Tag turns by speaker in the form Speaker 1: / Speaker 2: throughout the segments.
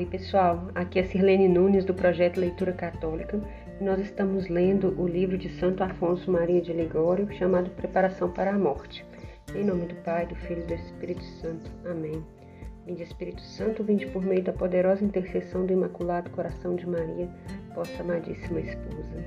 Speaker 1: Oi, pessoal. Aqui é Sirlene Nunes do projeto Leitura Católica. Nós estamos lendo o livro de Santo Afonso Maria de Ligório, chamado Preparação para a Morte. Em nome do Pai, do Filho e do Espírito Santo. Amém. Vinde Espírito Santo, vinde por meio da poderosa intercessão do Imaculado Coração de Maria, vossa amadíssima esposa.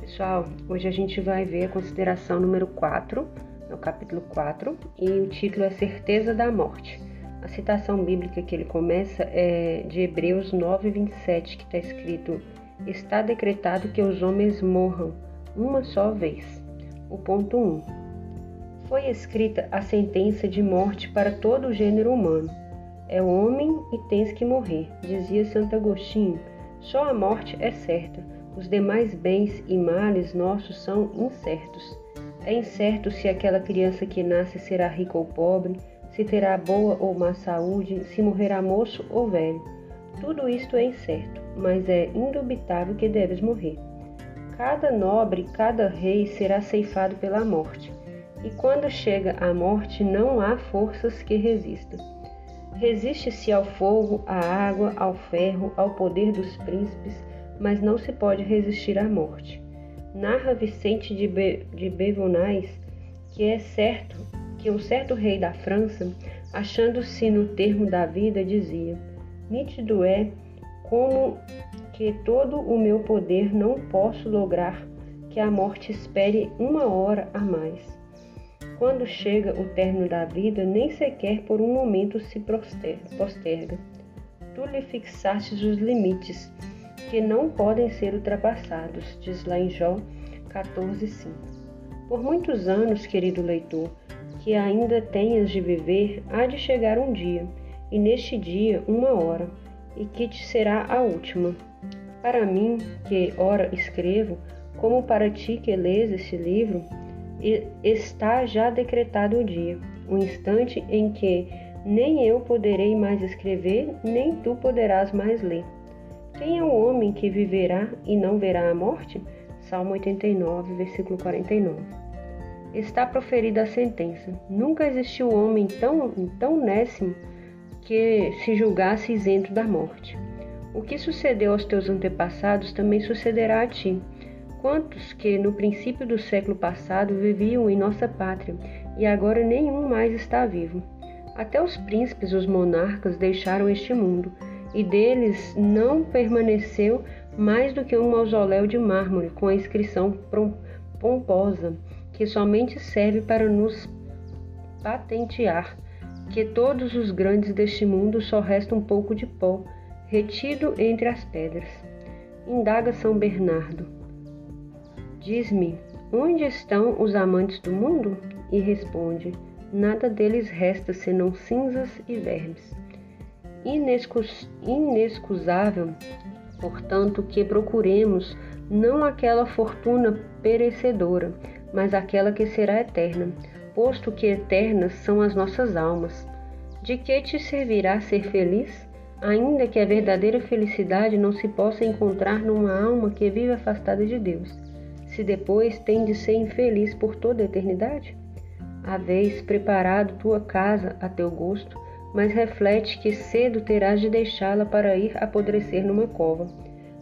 Speaker 1: Pessoal, hoje a gente vai ver a consideração número 4, no capítulo 4, e o título é Certeza da Morte. A citação bíblica que ele começa é de Hebreus 9, 27, que está escrito: Está decretado que os homens morram uma só vez. O ponto 1. Foi escrita a sentença de morte para todo o gênero humano. É homem e tens que morrer, dizia Santo Agostinho. Só a morte é certa, os demais bens e males nossos são incertos. É incerto se aquela criança que nasce será rica ou pobre, se terá boa ou má saúde, se morrerá moço ou velho. Tudo isto é incerto, mas é indubitável que deves morrer. Cada nobre, cada rei será ceifado pela morte. E quando chega a morte, não há forças que resistam. Resiste-se ao fogo, à água, ao ferro, ao poder dos príncipes, mas não se pode resistir à morte. Narra Vicente de, Be de Bevonais que é certo que um certo rei da França, achando-se no termo da vida, dizia: Nítido é como que todo o meu poder não posso lograr que a morte espere uma hora a mais. Quando chega o término da vida, nem sequer por um momento se posterga. Tu lhe fixastes os limites, que não podem ser ultrapassados, diz lá em Jó 14,5. Por muitos anos, querido leitor, que ainda tenhas de viver, há de chegar um dia, e neste dia uma hora, e que te será a última. Para mim, que ora escrevo, como para ti que lês este livro, está já decretado o dia, o instante em que nem eu poderei mais escrever, nem tu poderás mais ler. Quem é o homem que viverá e não verá a morte? Salmo 89, versículo 49. Está proferida a sentença. Nunca existiu homem tão, tão nécimo que se julgasse isento da morte. O que sucedeu aos teus antepassados também sucederá a ti. Quantos que no princípio do século passado viviam em nossa pátria e agora nenhum mais está vivo? Até os príncipes, os monarcas deixaram este mundo e deles não permaneceu mais do que um mausoléu de mármore com a inscrição pomposa que somente serve para nos patentear que todos os grandes deste mundo só resta um pouco de pó retido entre as pedras. Indaga São Bernardo. Diz-me, onde estão os amantes do mundo? E responde: nada deles resta senão cinzas e vermes inexcusável, portanto, que procuremos não aquela fortuna perecedora, mas aquela que será eterna, posto que eternas são as nossas almas. De que te servirá ser feliz, ainda que a verdadeira felicidade não se possa encontrar numa alma que vive afastada de Deus, se depois tem de ser infeliz por toda a eternidade? Haveis preparado tua casa a teu gosto, mas reflete que cedo terás de deixá-la para ir apodrecer numa cova.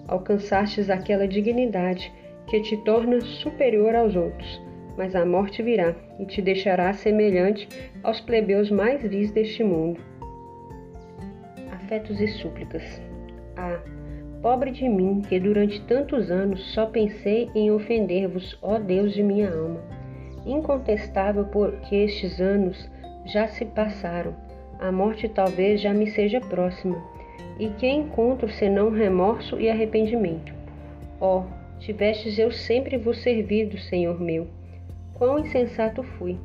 Speaker 1: Alcançastes aquela dignidade que te torna superior aos outros, mas a morte virá e te deixará semelhante aos plebeus mais vis deste mundo. Afetos e súplicas. Ah, pobre de mim, que durante tantos anos só pensei em ofender-vos, ó Deus de minha alma. Incontestável porque estes anos já se passaram a morte talvez já me seja próxima. E que encontro senão remorso e arrependimento? Ó, oh, tivestes eu sempre vos servido, Senhor meu. Quão insensato fui!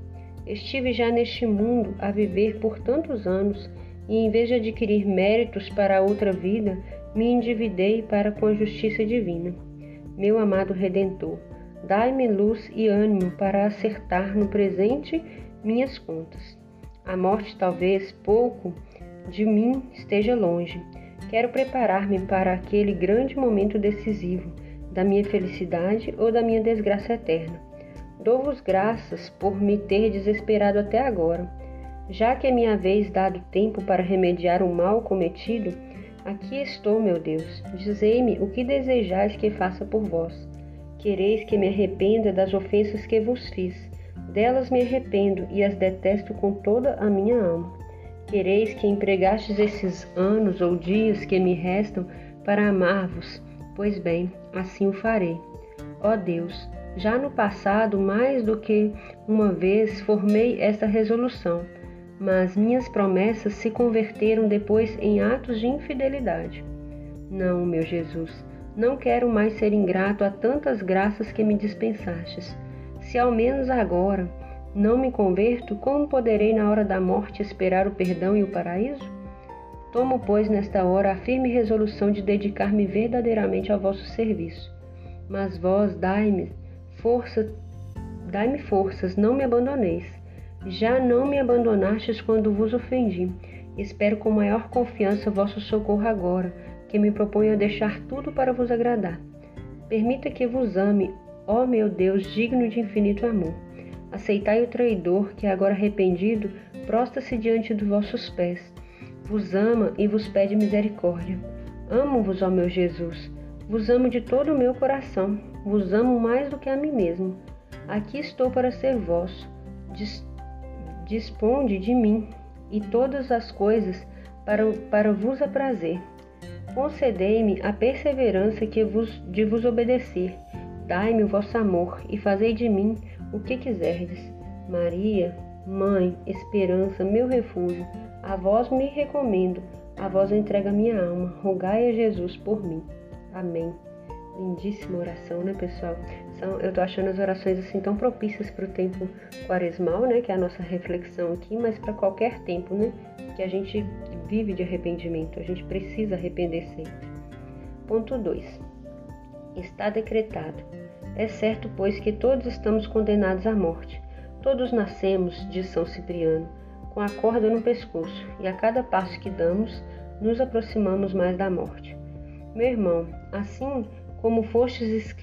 Speaker 1: Estive já neste mundo a viver por tantos anos, e em vez de adquirir méritos para outra vida, me endividei para com a justiça divina. Meu amado Redentor, dai-me luz e ânimo para acertar no presente minhas contas. A morte, talvez pouco de mim esteja longe. Quero preparar-me para aquele grande momento decisivo da minha felicidade ou da minha desgraça eterna. Dou-vos graças por me ter desesperado até agora. Já que é minha vez dado tempo para remediar o mal cometido, Aqui estou, meu Deus. Dizei-me o que desejais que faça por vós. Quereis que me arrependa das ofensas que vos fiz. Delas me arrependo e as detesto com toda a minha alma. Quereis que empregastes esses anos ou dias que me restam para amar-vos? Pois bem, assim o farei. Ó Deus, já no passado, mais do que uma vez, formei esta resolução mas minhas promessas se converteram depois em atos de infidelidade. Não, meu Jesus, não quero mais ser ingrato a tantas graças que me dispensastes. Se ao menos agora não me converto, como poderei na hora da morte esperar o perdão e o paraíso? Tomo, pois, nesta hora a firme resolução de dedicar-me verdadeiramente ao vosso serviço. Mas vós dai-me força, dai-me forças, não me abandoneis. Já não me abandonastes quando vos ofendi. Espero com maior confiança vosso socorro agora, que me proponho a deixar tudo para vos agradar. Permita que vos ame, ó meu Deus, digno de infinito amor. Aceitai o traidor que, agora arrependido, prostra-se diante dos vossos pés. Vos ama e vos pede misericórdia. Amo-vos, ó meu Jesus. Vos amo de todo o meu coração. Vos amo mais do que a mim mesmo. Aqui estou para ser vosso disponde de mim e todas as coisas para, para vos aprazer. Concedei-me a perseverança que vos, de vos obedecer. Dai-me o vosso amor e fazei de mim o que quiserdes. Maria, Mãe, esperança, meu refúgio, a vós me recomendo, a vós entrega minha alma. Rogai a Jesus por mim. Amém. Lindíssima oração, né, pessoal? São, eu tô achando as orações assim tão propícias para o tempo quaresmal, né, que é a nossa reflexão aqui, mas para qualquer tempo, né, que a gente vive de arrependimento. A gente precisa arrepender sempre. Ponto 2. Está decretado. É certo, pois, que todos estamos condenados à morte. Todos nascemos, diz São Cipriano, com a corda no pescoço, e a cada passo que damos, nos aproximamos mais da morte. Meu irmão, assim como fostes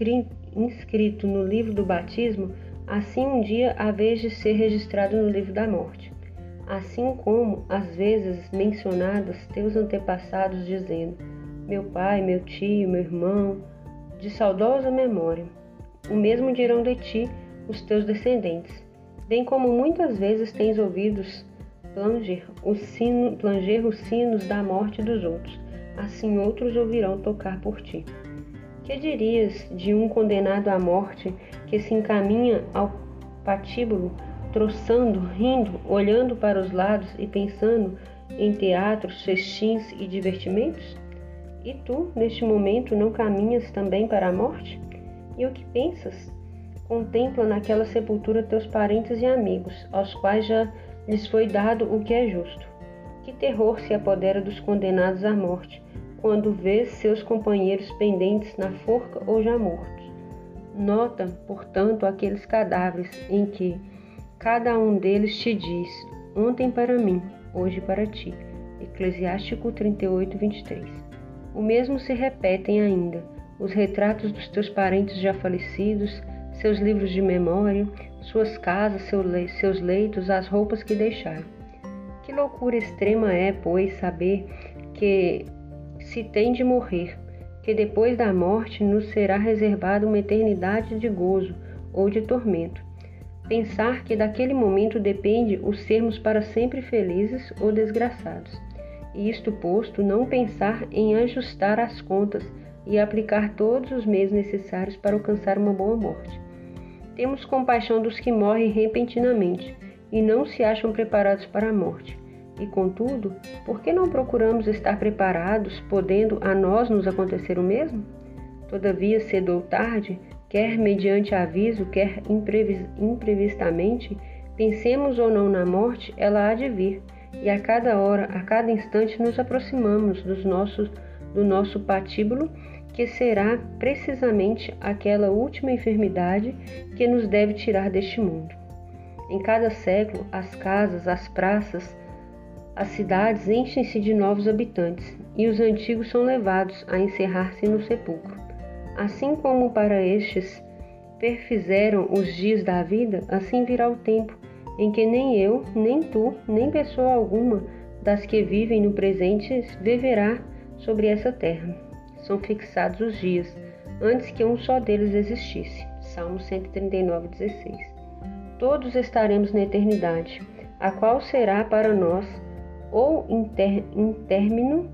Speaker 1: inscrito no livro do batismo, assim um dia haveis de ser registrado no livro da morte. Assim como, às vezes, mencionados teus antepassados, dizendo: Meu pai, meu tio, meu irmão, de saudosa memória. O mesmo dirão de ti os teus descendentes, bem como muitas vezes tens ouvidos planger, o sino, planger os sinos da morte dos outros, assim outros ouvirão tocar por ti. Que dirias de um condenado à morte que se encaminha ao patíbulo, troçando, rindo, olhando para os lados e pensando em teatros, festins e divertimentos? E tu, neste momento, não caminhas também para a morte? E o que pensas? Contempla naquela sepultura teus parentes e amigos, aos quais já lhes foi dado o que é justo. Que terror se apodera dos condenados à morte, quando vê seus companheiros pendentes na forca ou já mortos. Nota, portanto, aqueles cadáveres em que cada um deles te diz: ontem para mim, hoje para ti. Eclesiástico 38, 23. O mesmo se repetem ainda os retratos dos teus parentes já falecidos, seus livros de memória, suas casas, seus leitos, as roupas que deixaram. Que loucura extrema é, pois, saber que se tem de morrer, que depois da morte nos será reservada uma eternidade de gozo ou de tormento. Pensar que daquele momento depende o sermos para sempre felizes ou desgraçados. E isto posto, não pensar em ajustar as contas e aplicar todos os meios necessários para alcançar uma boa morte. Temos compaixão dos que morrem repentinamente e não se acham preparados para a morte e, contudo, por que não procuramos estar preparados, podendo a nós nos acontecer o mesmo? Todavia, cedo ou tarde, quer mediante aviso, quer imprevistamente, pensemos ou não na morte, ela há de vir, e a cada hora, a cada instante, nos aproximamos dos nossos, do nosso patíbulo, que será precisamente aquela última enfermidade que nos deve tirar deste mundo. Em cada século, as casas, as praças, as cidades enchem-se de novos habitantes e os antigos são levados a encerrar-se no sepulcro. Assim como para estes perfizeram os dias da vida, assim virá o tempo em que nem eu, nem tu, nem pessoa alguma das que vivem no presente viverá sobre essa terra. São fixados os dias, antes que um só deles existisse. Salmo 139, 16. Todos estaremos na eternidade, a qual será para nós ou término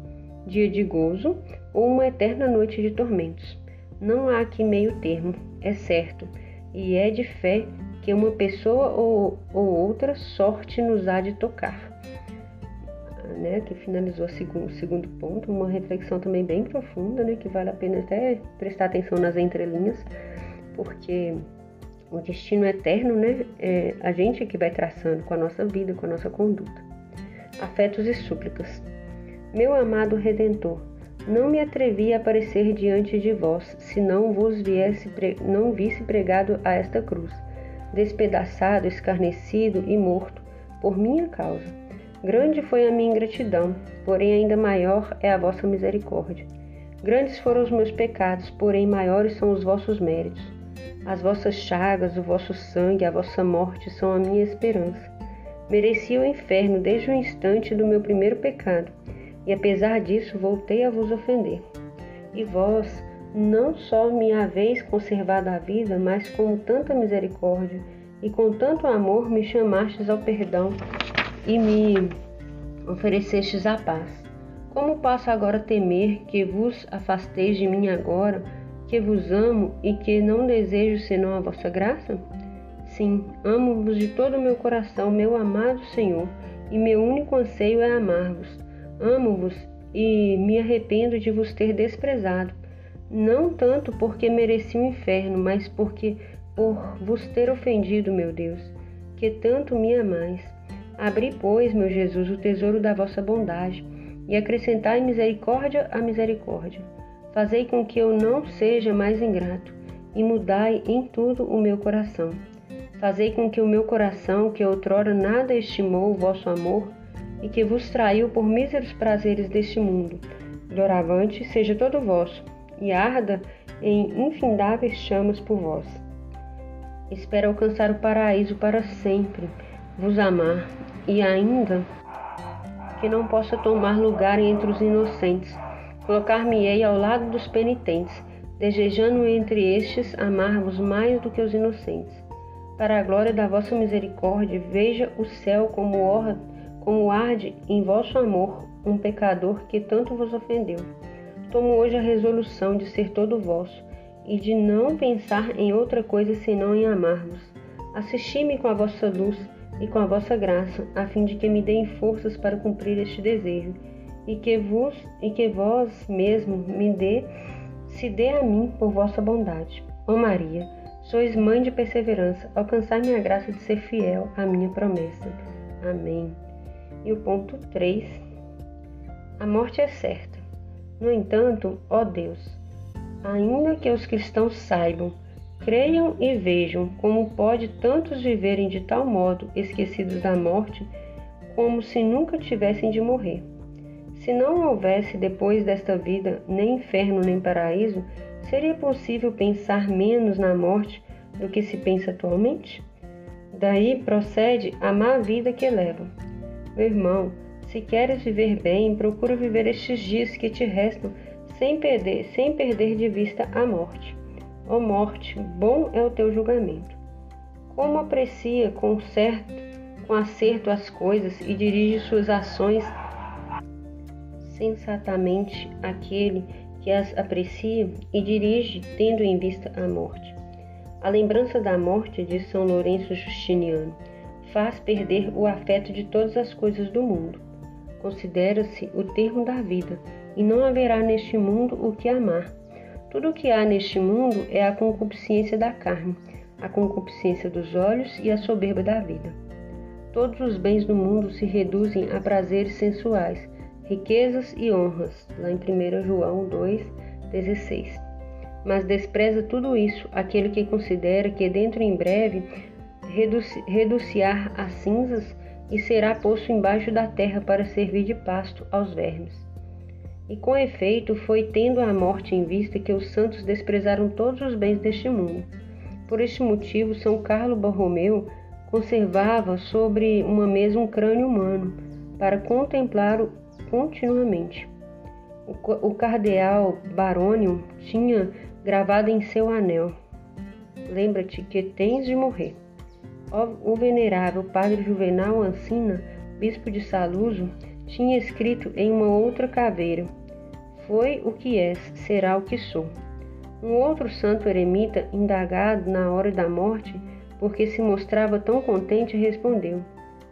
Speaker 1: dia de gozo ou uma eterna noite de tormentos. Não há aqui meio termo, é certo, e é de fé que uma pessoa ou, ou outra sorte nos há de tocar. Né, que finalizou o segundo, ponto, uma reflexão também bem profunda, né, que vale a pena até prestar atenção nas entrelinhas, porque o destino eterno, né, é a gente que vai traçando com a nossa vida, com a nossa conduta. Afetos e súplicas. Meu amado Redentor, não me atrevi a aparecer diante de vós, se não vos viesse não visse pregado a esta cruz, despedaçado, escarnecido e morto, por minha causa. Grande foi a minha ingratidão, porém ainda maior é a vossa misericórdia. Grandes foram os meus pecados, porém maiores são os vossos méritos. As vossas chagas, o vosso sangue, a vossa morte são a minha esperança. Mereci o inferno desde o instante do meu primeiro pecado e apesar disso voltei a vos ofender. E vós não só me haveis conservado a vida, mas com tanta misericórdia e com tanto amor me chamastes ao perdão e me oferecestes a paz. Como posso agora temer que vos afasteis de mim agora, que vos amo e que não desejo senão a vossa graça? Sim, amo-vos de todo o meu coração, meu amado Senhor, e meu único anseio é amar-vos Amo-vos e me arrependo de vos ter desprezado, não tanto porque mereci o inferno, mas porque por vos ter ofendido, meu Deus, que tanto me amais. Abri, pois, meu Jesus, o tesouro da vossa bondade, e acrescentai misericórdia à misericórdia. Fazei com que eu não seja mais ingrato, e mudai em tudo o meu coração. Fazei com que o meu coração, que outrora nada estimou o vosso amor, e que vos traiu por míseros prazeres deste mundo. Doravante seja todo vosso, e arda em infindáveis chamas por vós. Espero alcançar o paraíso para sempre, vos amar, e ainda que não possa tomar lugar entre os inocentes, colocar-me-ei ao lado dos penitentes, desejando entre estes amar-vos mais do que os inocentes. Para a glória da vossa misericórdia, veja o céu como honra como arde em vosso amor um pecador que tanto vos ofendeu. Tomo hoje a resolução de ser todo vosso e de não pensar em outra coisa senão em amar-vos. Assisti-me com a vossa luz e com a vossa graça, a fim de que me deem forças para cumprir este desejo, e que vos e que vós mesmo me dê se dê a mim por vossa bondade. Ó Maria, sois mãe de perseverança, alcançai-me a graça de ser fiel à minha promessa. Amém. E o ponto 3, a morte é certa. No entanto, ó Deus, ainda que os cristãos saibam, creiam e vejam como pode tantos viverem de tal modo esquecidos da morte, como se nunca tivessem de morrer. Se não houvesse depois desta vida nem inferno nem paraíso, seria possível pensar menos na morte do que se pensa atualmente? Daí procede a má vida que leva. Meu irmão, se queres viver bem, procura viver estes dias que te restam sem perder, sem perder de vista a morte. Ó morte, bom é o teu julgamento. Como aprecia com certo, com acerto as coisas e dirige suas ações sensatamente aquele que as aprecia e dirige tendo em vista a morte. A lembrança da morte de São Lourenço Justiniano faz perder o afeto de todas as coisas do mundo. Considera-se o termo da vida, e não haverá neste mundo o que amar. Tudo o que há neste mundo é a concupiscência da carne, a concupiscência dos olhos e a soberba da vida. Todos os bens do mundo se reduzem a prazeres sensuais, riquezas e honras, lá em 1 João 2,16. Mas despreza tudo isso aquele que considera que dentro em breve reduciar a cinzas e será posto embaixo da terra para servir de pasto aos vermes. E com efeito foi tendo a morte em vista que os santos desprezaram todos os bens deste mundo. Por este motivo, São Carlo Borromeu conservava sobre uma mesa um crânio humano para contemplá-lo continuamente. O, o cardeal Barônio tinha gravado em seu anel: Lembra-te que tens de morrer. O venerável padre Juvenal Ancina, bispo de Saluso, tinha escrito em uma outra caveira: Foi o que és, será o que sou. Um outro santo eremita, indagado na hora da morte, porque se mostrava tão contente, respondeu: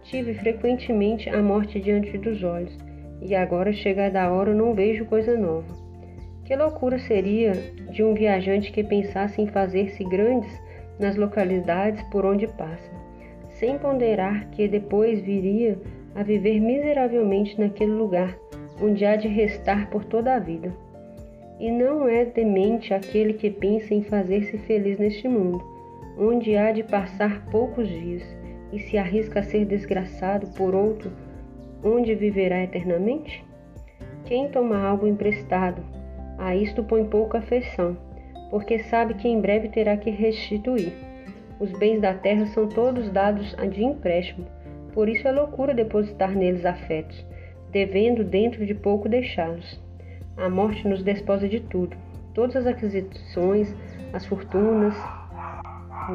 Speaker 1: Tive frequentemente a morte diante dos olhos, e agora, chegada a hora, não vejo coisa nova. Que loucura seria de um viajante que pensasse em fazer-se grandes nas localidades por onde passa, sem ponderar que depois viria a viver miseravelmente naquele lugar onde há de restar por toda a vida. E não é demente aquele que pensa em fazer-se feliz neste mundo, onde há de passar poucos dias, e se arrisca a ser desgraçado por outro, onde viverá eternamente? Quem toma algo emprestado, a isto põe pouca afeição, porque sabe que em breve terá que restituir. Os bens da terra são todos dados de empréstimo, por isso é loucura depositar neles afetos, devendo dentro de pouco deixá-los. A morte nos desposa de tudo. Todas as aquisições, as fortunas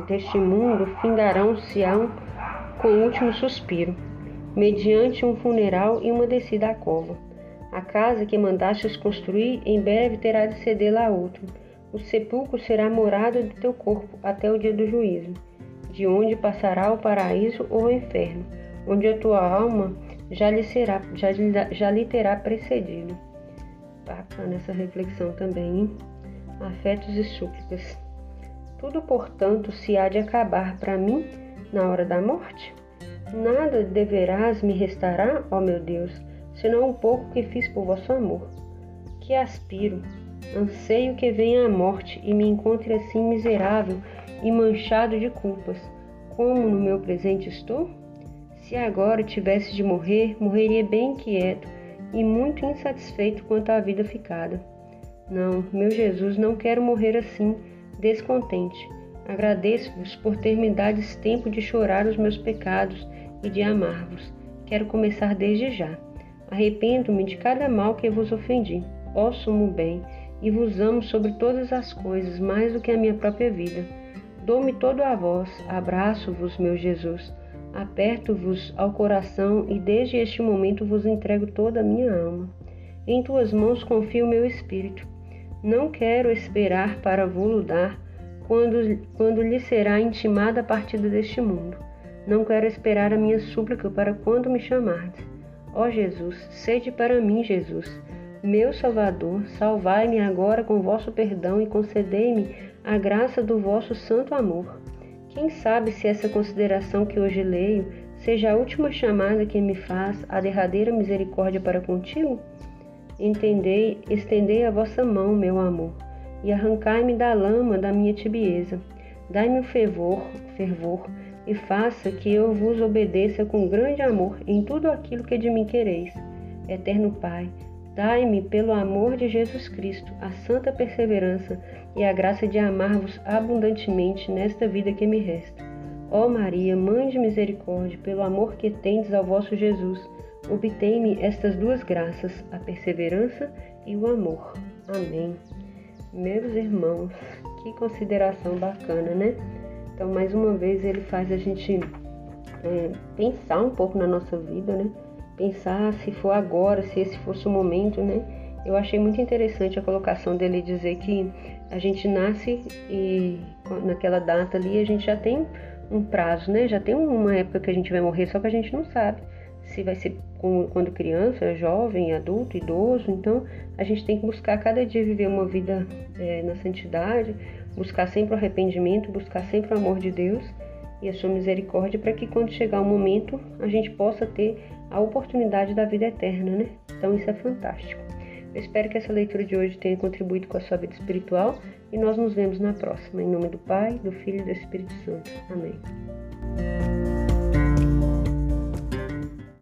Speaker 1: deste mundo findarão-se-ão com o último suspiro, mediante um funeral e uma descida à cova. A casa que mandastes construir em breve terá de cedê-la a outro. O sepulcro será morada do teu corpo até o dia do juízo, de onde passará o paraíso ou o inferno, onde a tua alma já lhe, será, já, já lhe terá precedido. Bacana essa reflexão também, hein? Afetos e súplicas. Tudo, portanto, se há de acabar para mim na hora da morte? Nada deverás me restará, ó meu Deus, senão um pouco que fiz por vosso amor. Que aspiro, anseio que venha a morte e me encontre assim miserável e manchado de culpas, como no meu presente estou? Se agora tivesse de morrer, morreria bem quieto e muito insatisfeito quanto à vida ficada. Não, meu Jesus, não quero morrer assim, descontente. Agradeço-vos por ter me dado esse tempo de chorar os meus pecados e de amar-vos. Quero começar desde já. Arrependo-me de cada mal que vos ofendi, ó sumo bem, e vos amo sobre todas as coisas, mais do que a minha própria vida. Dou-me todo a vós, abraço-vos, meu Jesus Aperto-vos ao coração e desde este momento vos entrego toda a minha alma. Em tuas mãos confio meu espírito. Não quero esperar para vou dar quando, quando lhe será intimada a partida deste mundo. Não quero esperar a minha súplica para quando me chamardes. Ó Jesus, sede para mim, Jesus. Meu Salvador, salvai-me agora com vosso perdão e concedei-me a graça do vosso santo amor. Quem sabe se essa consideração que hoje leio seja a última chamada que me faz a derradeira misericórdia para contigo? Entendei, estendei a vossa mão, meu amor, e arrancai-me da lama da minha tibieza. Dai-me o fervor, fervor, e faça que eu vos obedeça com grande amor em tudo aquilo que de mim quereis. Eterno Pai, Dai-me, pelo amor de Jesus Cristo, a santa perseverança e a graça de amar-vos abundantemente nesta vida que me resta. Ó Maria, Mãe de misericórdia, pelo amor que tendes ao vosso Jesus, obtei-me estas duas graças, a perseverança e o amor. Amém. Meus irmãos, que consideração bacana, né? Então, mais uma vez, ele faz a gente é, pensar um pouco na nossa vida, né? Pensar se for agora, se esse fosse o momento, né? Eu achei muito interessante a colocação dele dizer que a gente nasce e naquela data ali a gente já tem um prazo, né? Já tem uma época que a gente vai morrer, só que a gente não sabe se vai ser quando criança, jovem, adulto, idoso. Então a gente tem que buscar cada dia viver uma vida é, na santidade, buscar sempre o arrependimento, buscar sempre o amor de Deus e a sua misericórdia para que quando chegar o momento a gente possa ter a oportunidade da vida eterna, né? Então isso é fantástico. Eu espero que essa leitura de hoje tenha contribuído com a sua vida espiritual e nós nos vemos na próxima. Em nome do Pai, do Filho e do Espírito Santo. Amém.